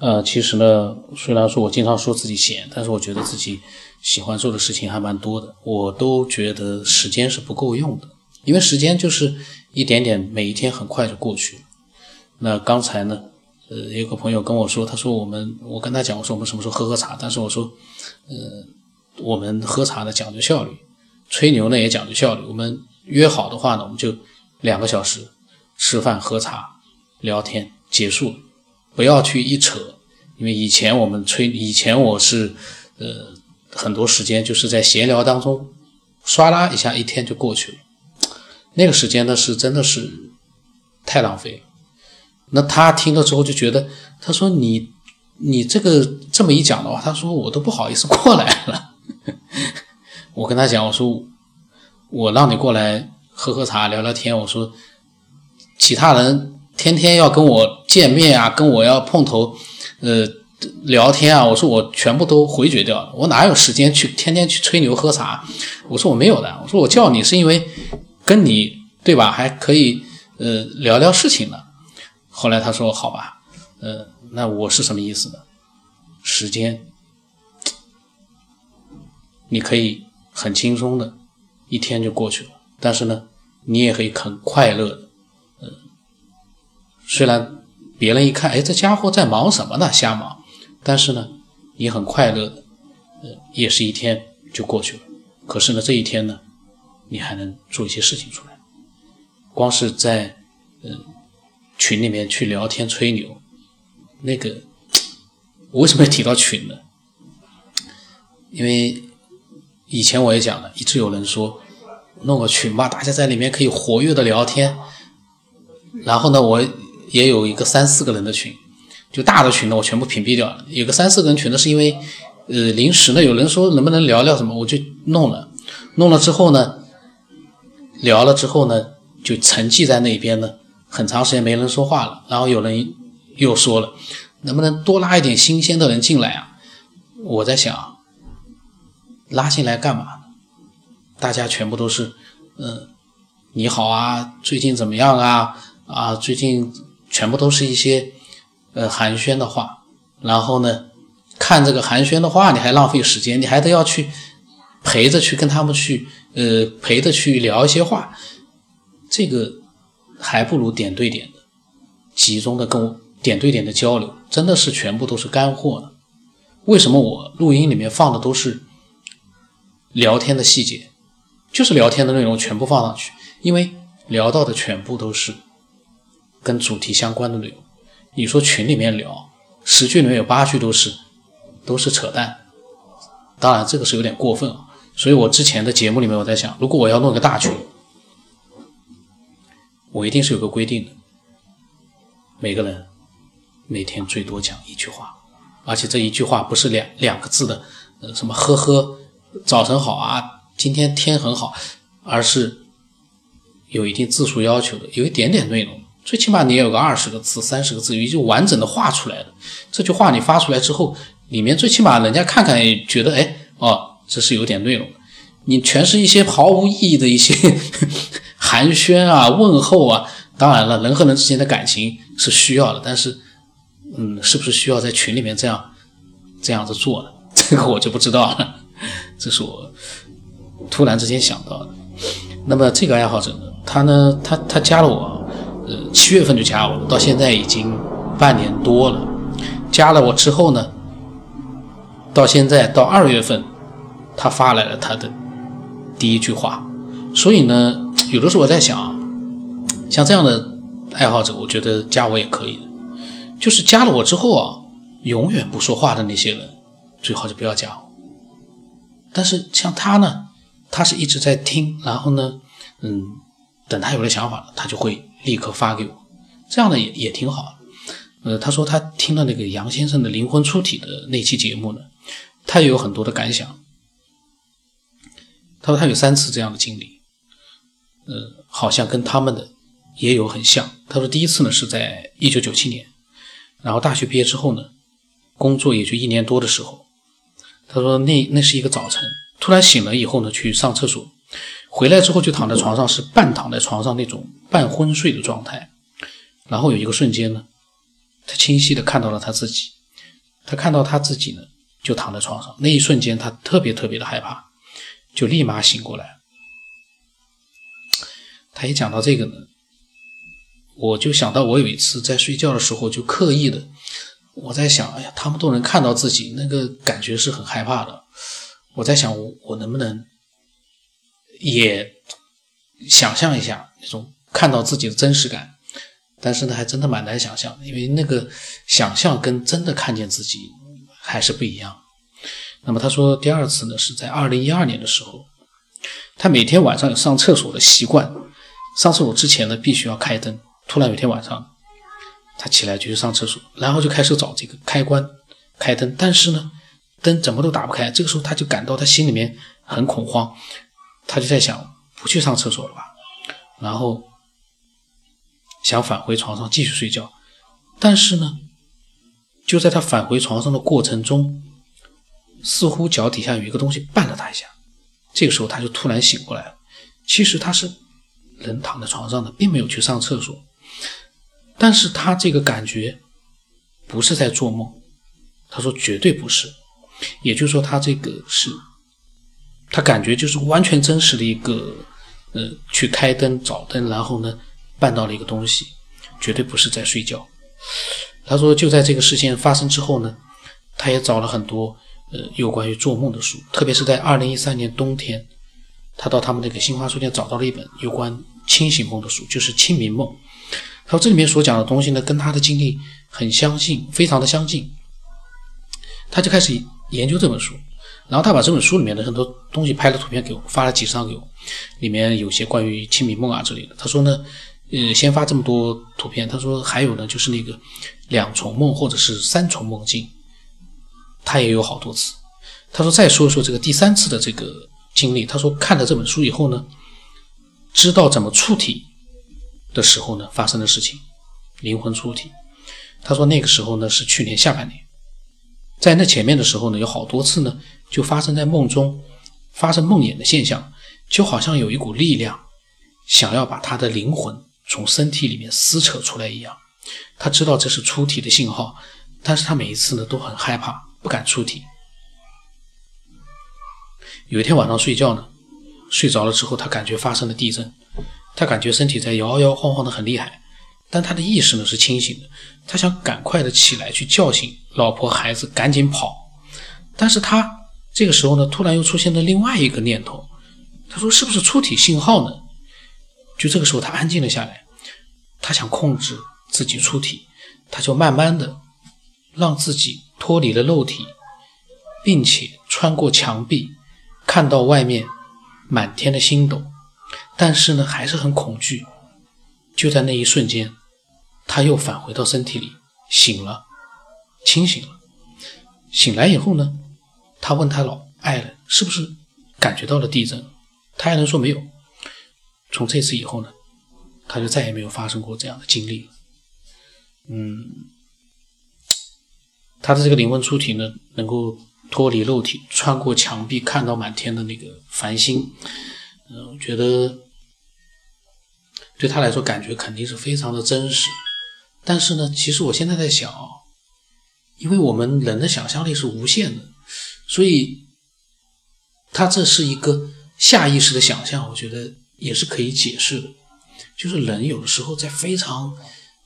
呃，其实呢，虽然说我经常说自己闲，但是我觉得自己喜欢做的事情还蛮多的。我都觉得时间是不够用的，因为时间就是一点点，每一天很快就过去了。那刚才呢，呃，有个朋友跟我说，他说我们，我跟他讲，我说我们什么时候喝喝茶？但是我说，呃，我们喝茶呢讲究效率，吹牛呢也讲究效率。我们约好的话呢，我们就两个小时吃饭喝茶聊天结束了。不要去一扯，因为以前我们吹，以前我是，呃，很多时间就是在闲聊当中，唰啦一下一天就过去了，那个时间呢是真的是太浪费了。那他听了之后就觉得，他说你你这个这么一讲的话，他说我都不好意思过来了。我跟他讲，我说我让你过来喝喝茶聊聊天，我说其他人。天天要跟我见面啊，跟我要碰头，呃，聊天啊，我说我全部都回绝掉了，我哪有时间去天天去吹牛喝茶？我说我没有的，我说我叫你是因为跟你对吧，还可以呃聊聊事情呢。后来他说好吧，呃，那我是什么意思呢？时间你可以很轻松的一天就过去了，但是呢，你也可以很快乐的。虽然别人一看，哎，这家伙在忙什么呢？瞎忙。但是呢，你很快乐的，呃，也是一天就过去了。可是呢，这一天呢，你还能做一些事情出来。光是在嗯群里面去聊天吹牛，那个我为什么要提到群呢？因为以前我也讲了，一直有人说弄个群吧，大家在里面可以活跃的聊天。然后呢，我。也有一个三四个人的群，就大的群呢，我全部屏蔽掉了。有个三四个人群呢，是因为，呃，临时呢，有人说能不能聊聊什么，我就弄了。弄了之后呢，聊了之后呢，就沉寂在那边呢，很长时间没人说话了。然后有人又说了，能不能多拉一点新鲜的人进来啊？我在想，拉进来干嘛？大家全部都是，嗯，你好啊，最近怎么样啊？啊，最近。全部都是一些呃寒暄的话，然后呢，看这个寒暄的话，你还浪费时间，你还得要去陪着去跟他们去呃陪着去聊一些话，这个还不如点对点的，集中的跟我点对点的交流，真的是全部都是干货呢。为什么我录音里面放的都是聊天的细节，就是聊天的内容全部放上去，因为聊到的全部都是。跟主题相关的内容，你说群里面聊十句里面有八句都是都是扯淡，当然这个是有点过分啊。所以我之前的节目里面我在想，如果我要弄个大群，我一定是有个规定的，每个人每天最多讲一句话，而且这一句话不是两两个字的，呃，什么呵呵，早晨好啊，今天天很好，而是有一定字数要求的，有一点点内容。最起码你也有个二十个字、三十个字，有一句完整的话出来了。这句话你发出来之后，里面最起码人家看看也觉得，哎，哦，这是有点内容。你全是一些毫无意义的一些 寒暄啊、问候啊。当然了，人和人之间的感情是需要的，但是，嗯，是不是需要在群里面这样这样子做呢？这个我就不知道了。这是我突然之间想到的。那么这个爱好者呢，他呢，他他加了我。七月份就加我了，到现在已经半年多了。加了我之后呢，到现在到二月份，他发来了他的第一句话。所以呢，有的时候我在想，像这样的爱好者，我觉得加我也可以。就是加了我之后啊，永远不说话的那些人，最好就不要加我。但是像他呢，他是一直在听，然后呢，嗯，等他有了想法了，他就会。立刻发给我，这样的也也挺好。呃，他说他听了那个杨先生的灵魂出体的那期节目呢，他也有很多的感想。他说他有三次这样的经历，呃，好像跟他们的也有很像。他说第一次呢是在一九九七年，然后大学毕业之后呢，工作也就一年多的时候，他说那那是一个早晨，突然醒了以后呢去上厕所。回来之后就躺在床上，是半躺在床上那种半昏睡的状态。然后有一个瞬间呢，他清晰的看到了他自己，他看到他自己呢，就躺在床上，那一瞬间他特别特别的害怕，就立马醒过来。他一讲到这个呢，我就想到我有一次在睡觉的时候就刻意的，我在想，哎呀，他们都能看到自己，那个感觉是很害怕的。我在想，我我能不能也想象一下那种看到自己的真实感？但是呢，还真的蛮难想象，因为那个想象跟真的看见自己还是不一样。那么他说，第二次呢是在二零一二年的时候，他每天晚上有上厕所的习惯，上厕所之前呢必须要开灯。突然有天晚上，他起来就去上厕所，然后就开始找这个开关开灯，但是呢灯怎么都打不开。这个时候他就感到他心里面很恐慌，他就在想不去上厕所了吧，然后。想返回床上继续睡觉，但是呢，就在他返回床上的过程中，似乎脚底下有一个东西绊了他一下。这个时候他就突然醒过来了。其实他是人躺在床上的，并没有去上厕所。但是他这个感觉不是在做梦，他说绝对不是。也就是说，他这个是，他感觉就是完全真实的一个，呃，去开灯找灯，然后呢。办到了一个东西，绝对不是在睡觉。他说，就在这个事件发生之后呢，他也找了很多呃有关于做梦的书，特别是在二零一三年冬天，他到他们那个新华书店找到了一本有关清醒梦的书，就是清明梦。他说这里面所讲的东西呢，跟他的经历很相近，非常的相近。他就开始研究这本书，然后他把这本书里面的很多东西拍了图片给我，发了几张给我，里面有些关于清明梦啊之类的。他说呢。呃，先发这么多图片，他说还有呢，就是那个两重梦或者是三重梦境，他也有好多次。他说再说一说这个第三次的这个经历。他说看了这本书以后呢，知道怎么出体的时候呢，发生的事情，灵魂出体。他说那个时候呢是去年下半年，在那前面的时候呢，有好多次呢就发生在梦中，发生梦魇的现象，就好像有一股力量想要把他的灵魂。从身体里面撕扯出来一样，他知道这是出体的信号，但是他每一次呢都很害怕，不敢出体。有一天晚上睡觉呢，睡着了之后，他感觉发生了地震，他感觉身体在摇摇晃晃的很厉害，但他的意识呢是清醒的，他想赶快的起来去叫醒老婆孩子，赶紧跑，但是他这个时候呢，突然又出现了另外一个念头，他说是不是出体信号呢？就这个时候，他安静了下来，他想控制自己出体，他就慢慢的让自己脱离了肉体，并且穿过墙壁，看到外面满天的星斗，但是呢，还是很恐惧。就在那一瞬间，他又返回到身体里，醒了，清醒了。醒来以后呢，他问他老爱人是不是感觉到了地震，他爱人说没有。从这次以后呢，他就再也没有发生过这样的经历。嗯，他的这个灵魂出体呢，能够脱离肉体，穿过墙壁，看到满天的那个繁星。嗯，我觉得对他来说，感觉肯定是非常的真实。但是呢，其实我现在在想，因为我们人的想象力是无限的，所以他这是一个下意识的想象，我觉得。也是可以解释的，就是人有的时候在非常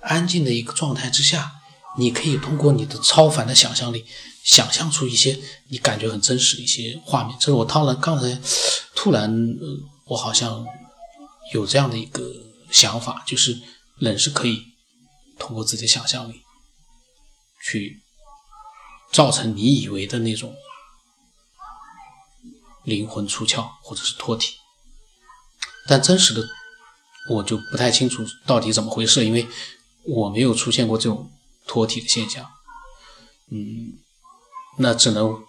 安静的一个状态之下，你可以通过你的超凡的想象力，想象出一些你感觉很真实的一些画面。这是我当然刚才突然，呃，我好像有这样的一个想法，就是人是可以通过自己的想象力去造成你以为的那种灵魂出窍或者是脱体。但真实的我就不太清楚到底怎么回事，因为我没有出现过这种脱体的现象。嗯，那只能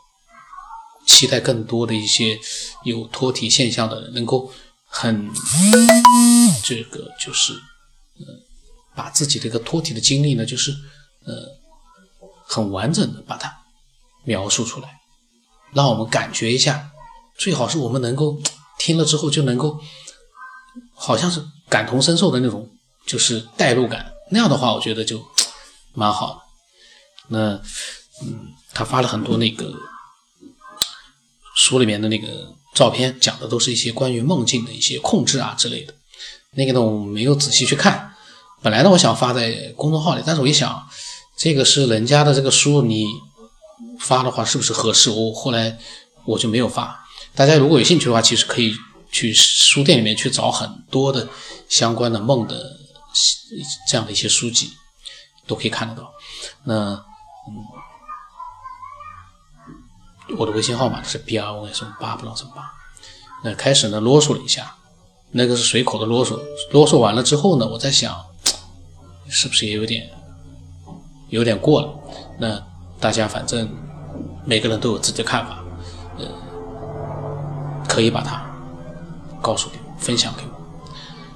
期待更多的一些有脱体现象的人能够很这个就是呃把自己这个脱体的经历呢，就是呃很完整的把它描述出来，让我们感觉一下。最好是我们能够听了之后就能够。好像是感同身受的那种，就是代入感。那样的话，我觉得就 蛮好的。那嗯，他发了很多那个书里面的那个照片，讲的都是一些关于梦境的一些控制啊之类的。那个呢，我没有仔细去看。本来呢，我想发在公众号里，但是我一想，这个是人家的这个书，你发的话是不是合适？我后来我就没有发。大家如果有兴趣的话，其实可以去书店里面去找很多的相关的梦的这样的一些书籍，都可以看得到。那嗯，我的微信号码是 B R O S 八不知道什么八。那开始呢啰嗦了一下，那个是随口的啰嗦。啰嗦完了之后呢，我在想，是不是也有点有点过了？那大家反正每个人都有自己的看法，呃。可以把它告诉给我，分享给我，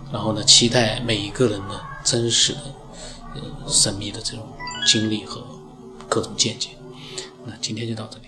然后呢，期待每一个人的真实的、呃神秘的这种经历和各种见解。那今天就到这里。